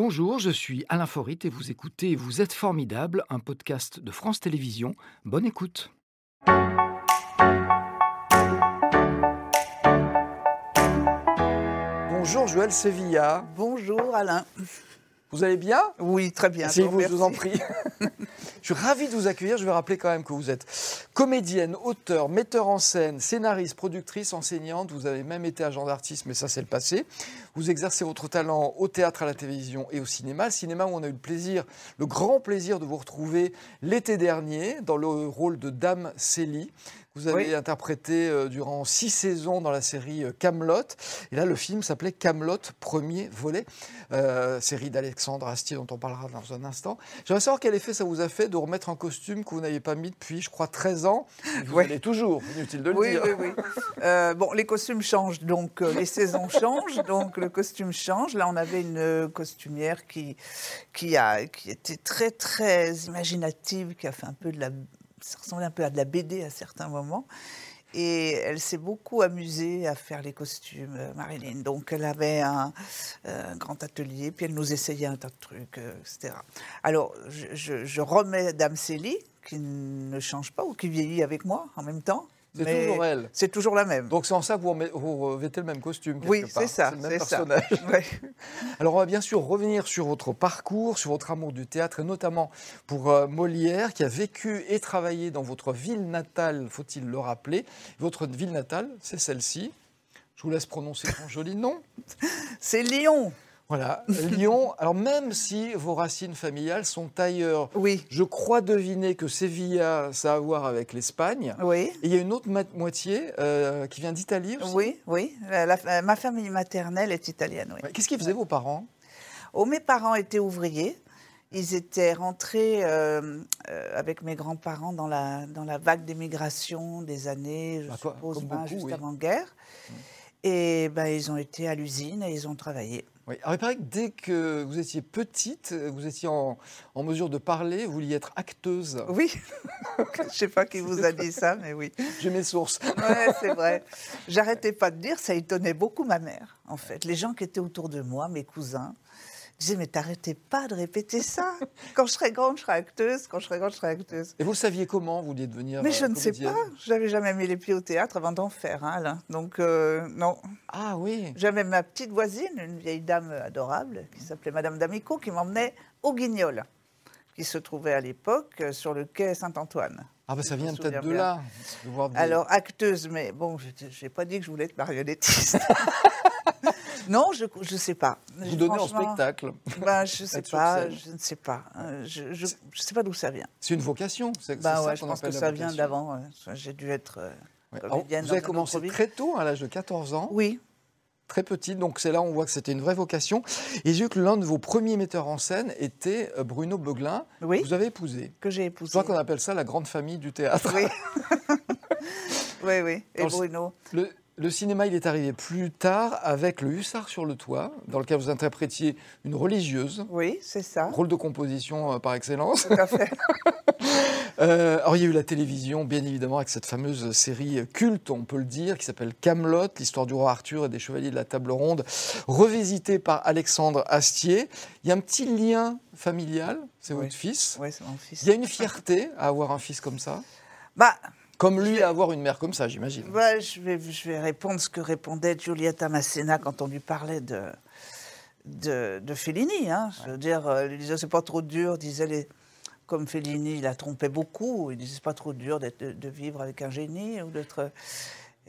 Bonjour, je suis Alain Forit et vous écoutez Vous êtes formidable, un podcast de France Télévisions. Bonne écoute. Bonjour Joël Sevilla. Bonjour Alain. Vous allez bien? Oui, très bien. C'est vous, je vous en prie. je suis ravi de vous accueillir. Je vais rappeler quand même que vous êtes comédienne, auteur, metteur en scène, scénariste, productrice, enseignante. Vous avez même été agent d'artiste, mais ça, c'est le passé. Vous exercez votre talent au théâtre, à la télévision et au cinéma. Cinéma où on a eu le plaisir, le grand plaisir de vous retrouver l'été dernier dans le rôle de Dame Célie. Vous avez interprété euh, durant six saisons dans la série euh, Camelot. Et là, le film s'appelait Camelot, premier volet, euh, série d'Alexandre Astier dont on parlera dans un instant. J'aimerais savoir quel effet ça vous a fait de remettre un costume que vous n'aviez pas mis depuis, je crois, 13 ans. Vous ouais. toujours, inutile de le oui, dire. Oui, oui, oui. bon, les costumes changent, donc les saisons changent, donc le costume change. Là, on avait une costumière qui, qui, a, qui était très, très imaginative, qui a fait un peu de la ça ressemblait un peu à de la BD à certains moments. Et elle s'est beaucoup amusée à faire les costumes, euh, Marilyn. Donc elle avait un, grand atelier, puis elle nous essayait un tas de trucs, euh, etc. Alors je, je remets Dame Célie, qui ne change pas ou qui vieillit avec moi en même temps. C'est toujours elle. C'est toujours la même. Donc c'est en ça que vous, vous revêtez le même costume. Oui, c'est ça. C'est le même personnage. Alors on va bien sûr revenir sur votre parcours, sur votre amour du théâtre, et notamment pour euh, Molière, qui a vécu et travaillé dans votre ville natale, faut-il le rappeler. Votre ville natale, c'est celle-ci. Je vous laisse prononcer son joli nom. C'est Lyon. Voilà, Lyon. Alors même si vos racines familiales sont ailleurs, oui. je crois deviner que Sevilla, ça a à voir avec l'Espagne. Oui. Et il y a une autre moitié euh, qui vient d'Italie aussi. Oui, oui. ma famille maternelle est italienne. Oui. Qu'est-ce qu'ils faisaient vos parents? Oh, Mes parents étaient ouvriers. Ils étaient rentrés euh, euh, avec mes grands-parents dans la, dans la vague d'émigration des années, je bah, suppose, juste avant-guerre. Mmh. Et ben, ils ont été à l'usine et ils ont travaillé. Oui. Alors, il paraît que dès que vous étiez petite, vous étiez en, mesure de parler, vous vouliez être acteuse. Oui. Je ne sais pas qui vous a dit ça, mais oui. J'ai mes sources. Oui, c'est vrai. J'arrêtais pas de dire, ça étonnait beaucoup ma mère, en fait. Les gens qui étaient autour de moi, mes cousins, je disais, mais t'arrêtais pas de répéter ça. Quand je serai grande, je serai acteuse. Quand je serai grande, je serai acteuse. Et vous saviez comment vous vouliez devenir Mais je ne sais pas. Je n'avais jamais mis les pieds au théâtre avant d'en faire, hein. Donc, euh, non. Ah oui. J'avais ma petite voisine, une vieille dame adorable, qui s'appelait Madame D'Amico, qui m'emmenait au Guignol, qui se trouvait à l'époque sur le quai Saint-Antoine. Ah ben ça vient peut-être de là. Alors, acteuse, mais bon, je n'ai pas dit que je voulais être marionnettiste. Non, je ne sais pas. Vous donnez en spectacle ben, Je ne sais pas, je ne sais pas. Je ne sais pas d'où ça vient. C'est une vocation ben, ouais, Je pense que ça vient d'avant. J'ai dû être euh, vous avez commencé très tôt, à l'âge de 14 ans Oui. Très petite, donc c'est là où on voit que c'était une vraie vocation. Et j'ai vu que l'un de vos premiers metteurs en scène était euh, Bruno Beuglin, oui. que vous avez épousé. Que j'ai épousé. Je crois qu'on appelle ça la grande famille du théâtre. Oui, oui, oui. Et Bruno. Le, le cinéma, il est arrivé plus tard avec Le Hussard sur le toit, dans lequel vous interprétiez une religieuse. Oui, c'est ça. Rôle de composition euh, par excellence. Tout à fait. euh, alors, il y a eu la télévision, bien évidemment, avec cette fameuse série culte, on peut le dire, qui s'appelle Camelot, l'histoire du roi Arthur et des chevaliers de la table ronde, revisitée par Alexandre Astier. Il y a un petit lien familial, c'est votre fils. Oui, c'est mon fils. Il y a une fierté à avoir un fils comme ça? Bah, comme lui à avoir une mère comme ça, j'imagine. Ouais, je, vais, je vais répondre ce que répondait Giulietta Massena quand on lui parlait de, de, de Fellini. Hein. Je veux dire, euh, il disait c'est pas trop dur, disait les, comme Fellini, il a trompé beaucoup. Il disait c'est pas trop dur de, de, vivre avec un génie ou d'être.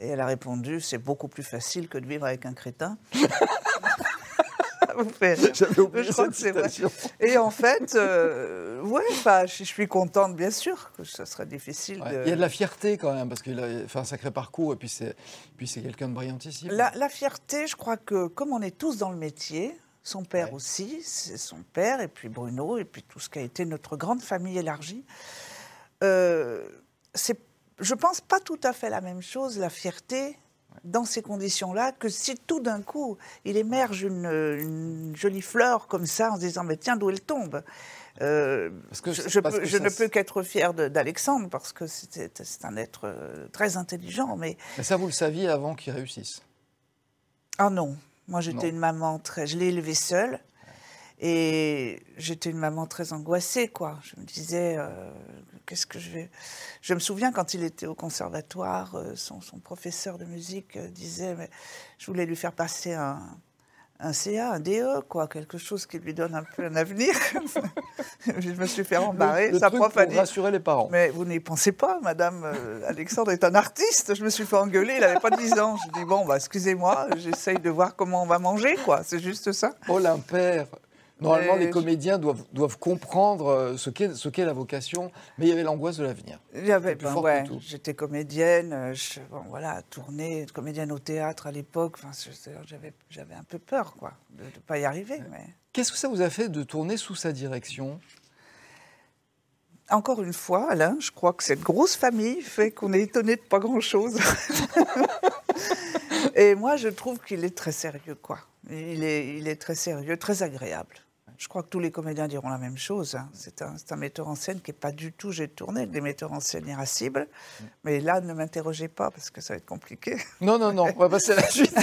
Et elle a répondu c'est beaucoup plus facile que de vivre avec un crétin. vous J'avais oublié je crois que c'est vrai. Et en fait, euh, ouais, bah, je, suis contente, bien sûr, que ça serait difficile. Il y a de la fierté quand même, parce qu'il a fait un sacré parcours, et puis c'est, puis c'est quelqu'un de brillantissime. La, la fierté, je crois que comme on est tous dans le métier, son père aussi, c'est son père, et puis Bruno, et puis tout ce qui a été notre grande famille élargie. Euh, c'est, je pense pas tout à fait la même chose, la fierté, dans ces conditions-là que si tout d'un coup il émerge une, jolie fleur comme ça en se disant mais tiens d'où elle tombe? Euh, que je, ne peux qu'être fier d'Alexandre parce que c'est un être euh, très intelligent. Mais... mais ça, vous le saviez avant qu'il réussisse? Ah non. Moi, j'étais une maman très. Je l'ai élevé seule. Et j'étais une maman très angoissée, quoi. Je me disais, euh, qu'est-ce que je vais? Je me souviens quand il était au conservatoire, euh, son, son, professeur de musique euh, disait, mais je voulais lui faire passer un, un CA, un DE, quoi, quelque chose qui lui donne un peu un avenir. je me suis fait embarrer. Le, Sa prof a dit rassurer les parents. Mais vous n'y pensez pas, Madame euh, Alexandre est un artiste. Je me suis fait engueuler. Il n'avait pas 10 ans. Je dis bon, bah excusez-moi, j'essaye de voir comment on va manger, quoi. C'est juste ça. Oh. Normalement, les comédiens doivent, doivent comprendre euh, ce qu'est, ce qu'est la vocation, mais il y avait l'angoisse de l'avenir. J'avais, ben ouais, j'étais comédienne, euh, je, bon, voilà, tournée, comédienne au théâtre à l'époque. Enfin, j'avais, j'avais un peu peur, quoi, de ne pas y arriver. Mais... Qu'est-ce que ça vous a fait de tourner sous sa direction? Encore une fois, Alain, je crois que cette grosse famille fait qu'on est étonné de pas grand-chose. Et moi, je trouve qu'il est très sérieux, quoi. Il est, il est très sérieux, très agréable. Je crois que tous les comédiens diront la même chose. Hein. C'est un, un, metteur en scène qui n'est pas du tout. J'ai tourné avec des metteurs en scène irascibles. Mais là, ne m'interrogez pas parce que ça va être compliqué. Non, non, non. On va passer à la suite.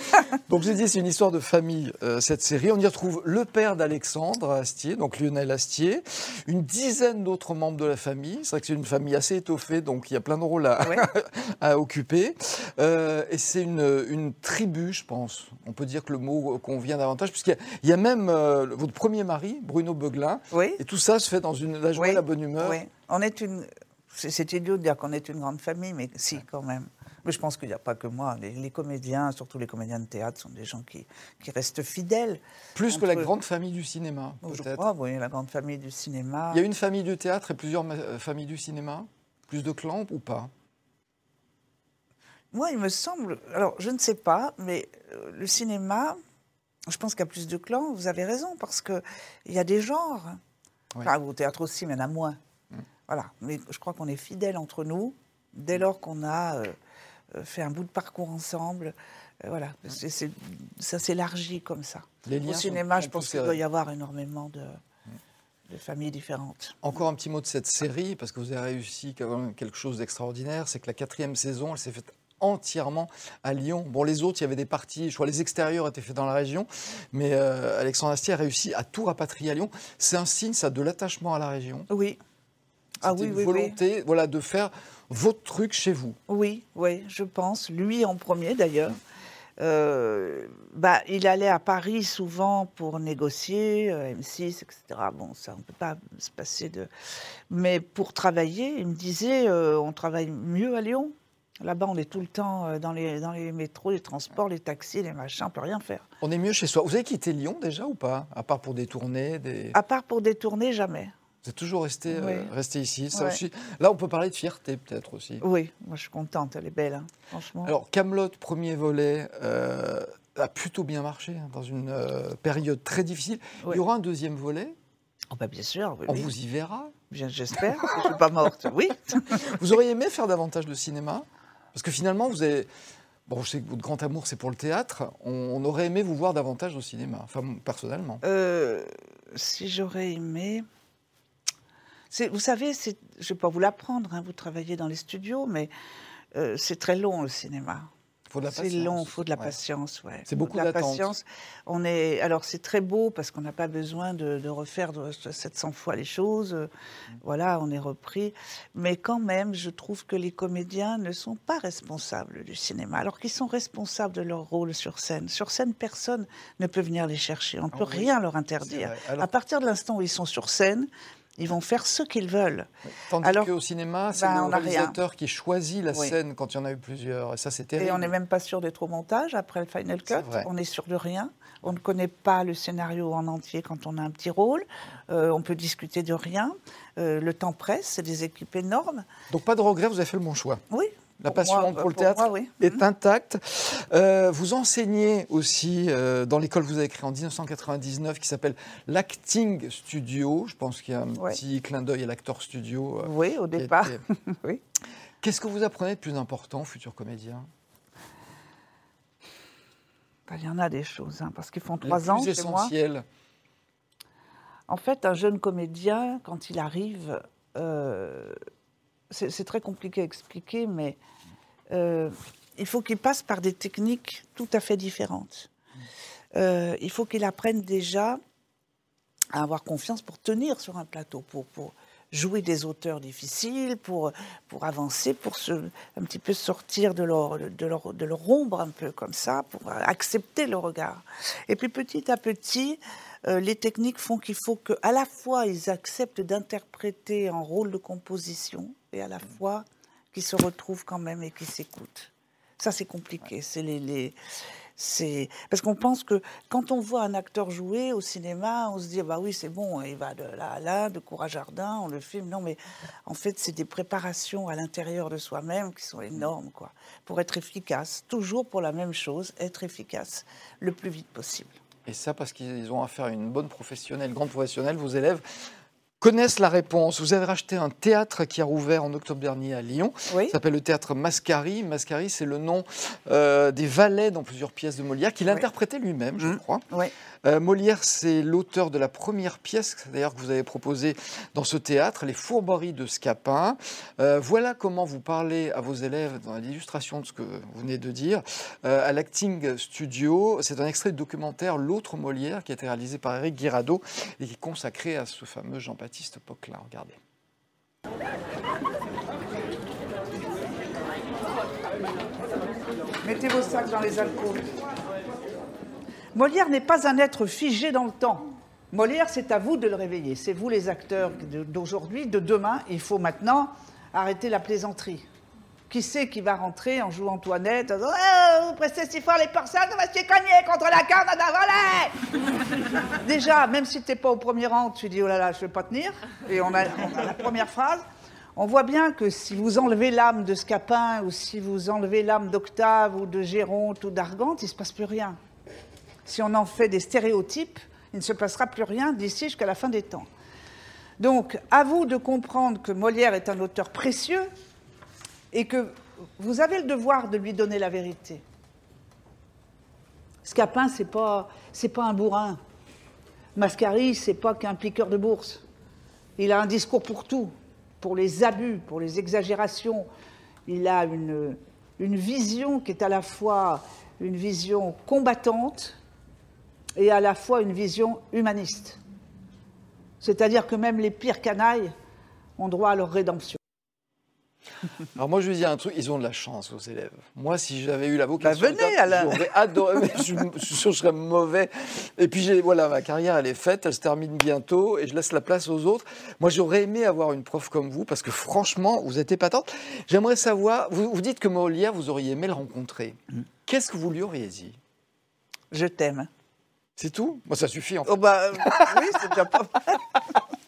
donc, je dit, c'est une histoire de famille, euh, cette série. On y retrouve le père d'Alexandre Astier, donc Lionel Astier, une dizaine d'autres membres de la famille. C'est vrai que c'est une famille assez étoffée, donc il y a plein de rôles à, à occuper. Euh, et c'est une, une, tribu, je pense. On peut dire que le mot convient davantage, puisqu'il y, y, a même euh, premier mari, Bruno Beuglin. Oui. Et tout ça se fait dans une, la joie la bonne humeur. Oui. On est une. C'est idiot de dire qu'on est une grande famille, mais si, quand même. Mais je pense qu'il n'y a pas que moi. Les, les, comédiens, surtout les comédiens de théâtre, sont des gens qui, qui restent fidèles. Plus entre... que la grande famille du cinéma, Je crois, oui, la grande famille du cinéma. Il y a une famille du théâtre et plusieurs familles du cinéma? Plus de clans ou pas? Moi, il me semble. Alors, je ne sais pas, mais le cinéma, je pense qu'il y a plus de clans. Vous avez raison, parce qu'il y a des genres. Oui. Enfin, au théâtre aussi, mais il y en a moins. Mmh. Voilà. Mais je crois qu'on est fidèles entre nous dès lors qu'on a euh, fait un bout de parcours ensemble. Euh, voilà. C est, c est, ça s'élargit comme ça. Au cinéma, je pense qu'il doit y avoir énormément de, de familles différentes. Encore un petit mot de cette série, parce que vous avez réussi quelque chose d'extraordinaire, c'est que la quatrième saison, elle s'est faite entièrement à Lyon. Bon, les autres, il y avait des parties, je crois les extérieurs étaient faits dans la région, mais euh, Alexandre Astier a réussi à tout rapatrier à Lyon. C'est un signe, ça, de l'attachement à la région. Oui. Ah oui, une oui, volonté oui. Voilà, de faire votre truc chez vous. Oui, oui, je pense. Lui en premier, d'ailleurs. Euh, bah, il allait à Paris souvent pour négocier, euh, M6, etc. Bon, ça, on ne peut pas se passer de... Mais pour travailler, il me disait, euh, on travaille mieux à Lyon. Là-bas, on est tout le temps euh, dans les, dans les métros, les transports, les taxis, les machins, on ne peut rien faire. On est mieux chez soi. Vous avez quitté Lyon déjà ou pas À part pour des tournées des... À part pour des tournées, jamais. Vous êtes toujours resté, oui. euh, resté ici. Ça Ouais. aussi. Là, on peut parler de fierté peut-être aussi. Oui, moi je suis contente, elle est belle, hein, franchement. Alors, Camelot, premier volet, euh, a plutôt bien marché hein, dans une euh, période très difficile. Oui. Il y aura un deuxième volet. Oh, bah, bien sûr, oui, On vous y verra. Bien, J'espère, je ne suis pas morte. Oui. Vous auriez aimé faire davantage de cinéma? Parce que finalement, vous avez. Bon, je sais que votre grand amour, c'est pour le théâtre. On, aurait aimé vous voir davantage au cinéma, enfin, personnellement. Euh, si j'aurais aimé. Vous savez, je ne vais pas vous l'apprendre, hein, vous travaillez dans les studios, mais euh, c'est très long le cinéma. C'est long, il faut de la patience. Ouais. C'est beaucoup d'attente. patience. On est, alors c'est très beau parce qu'on n'a pas besoin de, de refaire de- 700 fois les choses. Euh, Voilà, on est repris. Mais quand même, je trouve que les comédiens ne sont pas responsables du cinéma, alors qu'ils sont responsables de leur rôle sur scène. Sur scène, personne ne peut venir les chercher. On ne Ah peut oui, rien leur interdire. À partir de l'instant où ils sont sur scène, ils vont faire ce qu'ils veulent. tandis alors, qu'au cinéma, c'est ben, le rien. réalisateur qui choisit la Oui. scène quand il y en a eu plusieurs. Et ça, c'est Et terrible. on n'est même pas sûr d'être au montage après le final cut. On est sûr de rien. On ne connaît pas le scénario en entier quand on a un petit rôle. Euh, on peut discuter de rien. Euh, le temps presse, c'est des équipes énormes. Donc, pas de regret, vous avez fait le bon choix. Oui. La Pour passion moi, pour le théâtre moi, oui. est Mhm. intacte. Euh, vous enseignez aussi euh, dans l'école que vous avez créée en 1999 qui s'appelle l'Acting Studio. Je pense qu'il y a un petit clin d'œil à l'acteur studio. euh, Oui, au départ. oui. Qu'est-ce que vous apprenez de plus important, futur comédien? Ben, Il y en a des choses, hein, parce qu'ils font Les trois ans plus chez moi. En fait, un jeune comédien, quand il arrive, c'est très compliqué à expliquer, mais euh, il faut qu'il passe par des techniques tout à fait différentes. Euh, il faut qu'il apprenne déjà à avoir confiance pour tenir sur un plateau, pour, jouer des auteurs difficiles, pour, pour avancer, pour se, un petit peu sortir de leur, de, leur, de leur ombre un peu comme ça, pour accepter le regard. Et puis petit à petit, euh, les techniques font qu'il faut qu'à la fois ils acceptent d'interpréter en rôle de composition à la fois qu'ils se retrouvent quand même et qu'ils s'écoutent. Ça, c'est compliqué. C'est les, c'est parce qu'on pense que quand on voit un acteur jouer au cinéma, on se dit bah oui c'est bon, il va de là à là, de courage jardin, on le filme. Non mais en fait c'est des préparations à l'intérieur de soi-même qui sont énormes quoi, pour être efficace, toujours pour la même chose, être efficace le plus vite possible. Et ça parce qu'ils ont affaire à une bonne professionnelle, grande professionnelle, vos élèves connaissent la réponse. Vous avez racheté un théâtre qui a rouvert en octobre dernier à Lyon. Oui. Ça s'appelle le théâtre Mascari. Mascari, c'est le nom euh, des valets dans plusieurs pièces de Molière, qu'il Oui. interprétait lui-même, je Mmh. crois. Oui. Euh, Molière, c'est l'auteur de la première pièce, d'ailleurs, que vous avez proposée dans ce théâtre, Les Fourberies de Scapin. Euh, voilà comment vous parlez à vos élèves dans l'illustration de ce que vous venez de dire, euh, à l'Acting Studio. C'est un extrait de documentaire L'autre Molière, qui a été réalisé par Eric Guirado et qui est consacré à ce fameux Jean-Baptiste Poquelin. Regardez. Mettez vos sacs dans les alcôves. Molière n'est pas un être figé dans le temps. Molière, c'est à vous de le réveiller. C'est vous les acteurs d'aujourd'hui, de demain. Il faut maintenant arrêter la plaisanterie. Qui c'est qui va rentrer en jouant Antoinette Oh, Vous pressez si fort les personnes, vous va se cogner contre la corne d'un volet Déjà, même si tu n'es pas au premier rang, tu dis Oh là là, je ne vais pas tenir. Et on a, on a la première phrase. On voit bien que si vous enlevez l'âme de Scapin ou si vous enlevez l'âme d'Octave ou de Géronte ou d'Argante, il ne se passe plus rien. Si on en fait des stéréotypes, il ne se passera plus rien d'ici jusqu'à la fin des temps. Donc, à vous de comprendre que Molière est un auteur précieux et que vous avez le devoir de lui donner la vérité. Scapin, c'est pas, pas un bourrin. Mascari, c'est pas qu'un piqueur de bourse. Il a un discours pour tout, pour les abus, pour les exagérations. Il a une vision qui est à la fois une vision combattante et à la fois une vision humaniste. C'est-à-dire que même les pires canailles ont droit à leur rédemption. Alors moi, je vais dire un truc, ils ont de la chance, vos élèves. Moi, si j'avais eu la vocation, Bah, venez, Alain. j'aurais adoré, mais je, je suis sûr que je serais mauvais. Et puis, j'ai- voilà, ma carrière, elle est faite, elle se termine bientôt, et je laisse la place aux autres. Moi, j'aurais aimé avoir une prof comme vous, parce que franchement, vous êtes épatante. J'aimerais savoir, vous, vous dites que Molière, vous auriez aimé le rencontrer. Mm. Qu'est-ce que vous lui auriez dit? Je t'aime. C'est tout? Moi, ça suffit, en fait. Oh bah euh, oui, c'est déjà pas mal.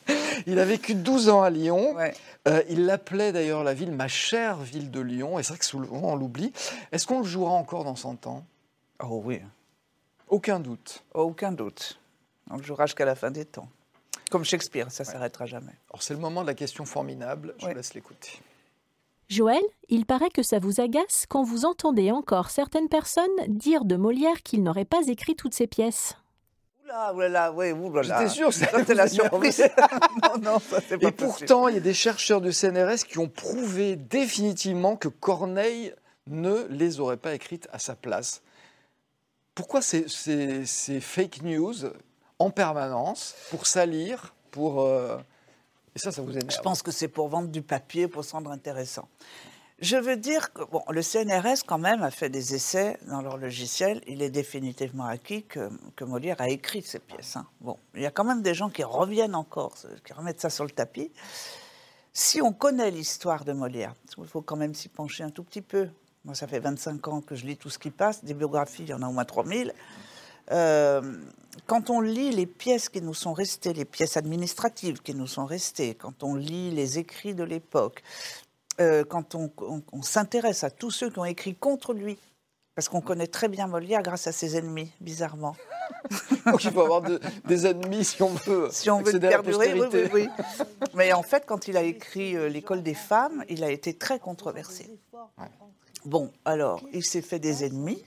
Il a vécu 12 ans à Lyon. Ouais. Euh, il l'appelait d'ailleurs la ville, ma chère ville de Lyon. Et c'est vrai que souvent, on l'oublie. Est-ce qu'on le jouera encore dans 100 ans? Oh oui, Aucun doute. aucun doute. On le jouera jusqu'à la fin des temps. Comme Shakespeare, ça s'arrêtera jamais. Alors c'est le moment de la question formidable, je Ouais. vous laisse l'écouter. Joël, il paraît que ça vous agace quand vous entendez encore certaines personnes dire de Molière qu'il n'aurait pas écrit toutes ses pièces. Oula, oula, oui, oula. J'étais sûr c'est la surprise. non, non, ça, c'est pas Et possible. pourtant, il y a des chercheurs du CNRS qui ont prouvé définitivement que Corneille ne les aurait pas écrites à sa place. Pourquoi ces, ces- ces fake news en permanence pour salir, pour... euh, Je pense que c'est pour vendre du papier, pour se rendre intéressant. Je veux dire que bon, le CNRS, quand même, a fait des essais dans leur logiciel. Il est définitivement acquis que, Molière a écrit ces pièces. hein. Bon, il y a quand même des gens qui reviennent encore, qui remettent ça sur le tapis. Si on connaît l'histoire de Molière, qu'il faut quand même s'y pencher un tout petit peu. Moi, ça fait 25 ans que je lis tout ce qui passe. Des biographies, il y en a au moins 3000. Euh, quand on lit les pièces qui nous sont restées, les pièces administratives qui nous sont restées, quand on lit les écrits de l'époque, euh, quand on, on- on s'intéresse à tous ceux qui ont écrit contre lui, parce qu'on connaît très bien Molière grâce à ses ennemis, bizarrement. Donc il faut avoir de- des ennemis si on veut Si on veut perdurer, oui, oui, oui. Mais en fait, quand il a écrit euh, L'école des femmes, il a été très controversé. Bon, alors, il s'est fait des ennemis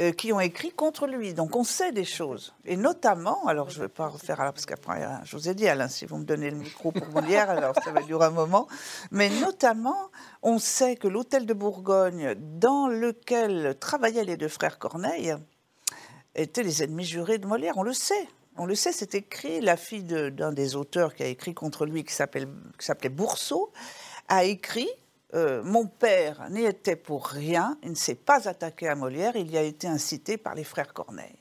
euh, qui ont écrit contre lui. Donc, on sait des choses. Et notamment, alors je ne vais pas refaire, parce qu'après, euh, je vous ai dit, Alain, si vous me donnez le micro pour Molière, alors ça va durer un moment. Mais notamment, on sait que l'hôtel de Bourgogne, dans lequel travaillaient les deux frères Corneille, étaient les ennemis jurés de Molière. On le sait. On le sait, c'est écrit. La fille d'un des auteurs qui a écrit contre lui, qui s'appelait Bourseau, a écrit euh, Mon père n'y était pour rien, il ne s'est pas attaqué à Molière, il y a été incité par les frères Corneille.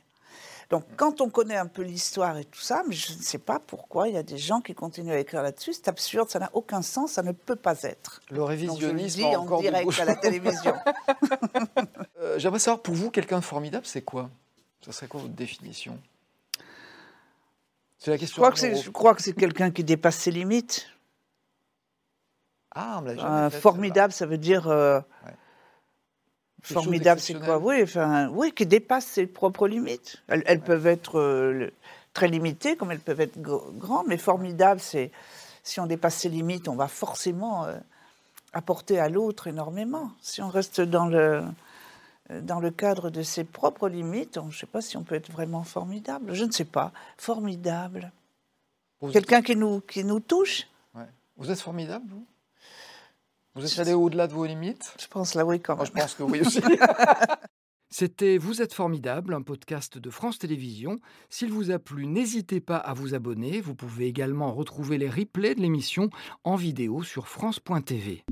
Donc, quand on connaît un peu l'histoire et tout ça, mais je ne sais pas pourquoi il y a des gens qui continuent à écrire là-dessus. C'est absurde, ça n'a aucun sens, ça ne peut pas être. Le révisionnisme Donc, je le dis en direct à la télévision. Euh, j'aimerais savoir, pour vous, quelqu'un de formidable, c'est quoi? Ça serait quoi votre définition? C'est la question. Je crois que c'est quelqu'un qui dépasse ses limites. Ah, on Formidable, ça veut dire. Euh, formidable, c'est quoi? Oui, enfin, oui, qui dépasse ses propres limites. Elles, peuvent être euh, très limitées, comme elles peuvent être grandes, mais formidable, c'est si on dépasse ses limites, on va forcément euh, apporter à l'autre énormément. Si on reste dans le, dans le cadre de ses propres limites, je ne sais pas si on peut être vraiment formidable. Je ne sais pas. Formidable. Quelqu'un qui nous, qui nous touche? Vous êtes formidable, vous? Vous êtes allé au-delà de vos limites? Je pense là, oui, quand même. je pense que oui aussi. C'était Vous êtes formidable, un podcast de France Télévisions. S'il vous a plu, n'hésitez pas à vous abonner. Vous pouvez également retrouver les replays de l'émission en vidéo sur France.tv.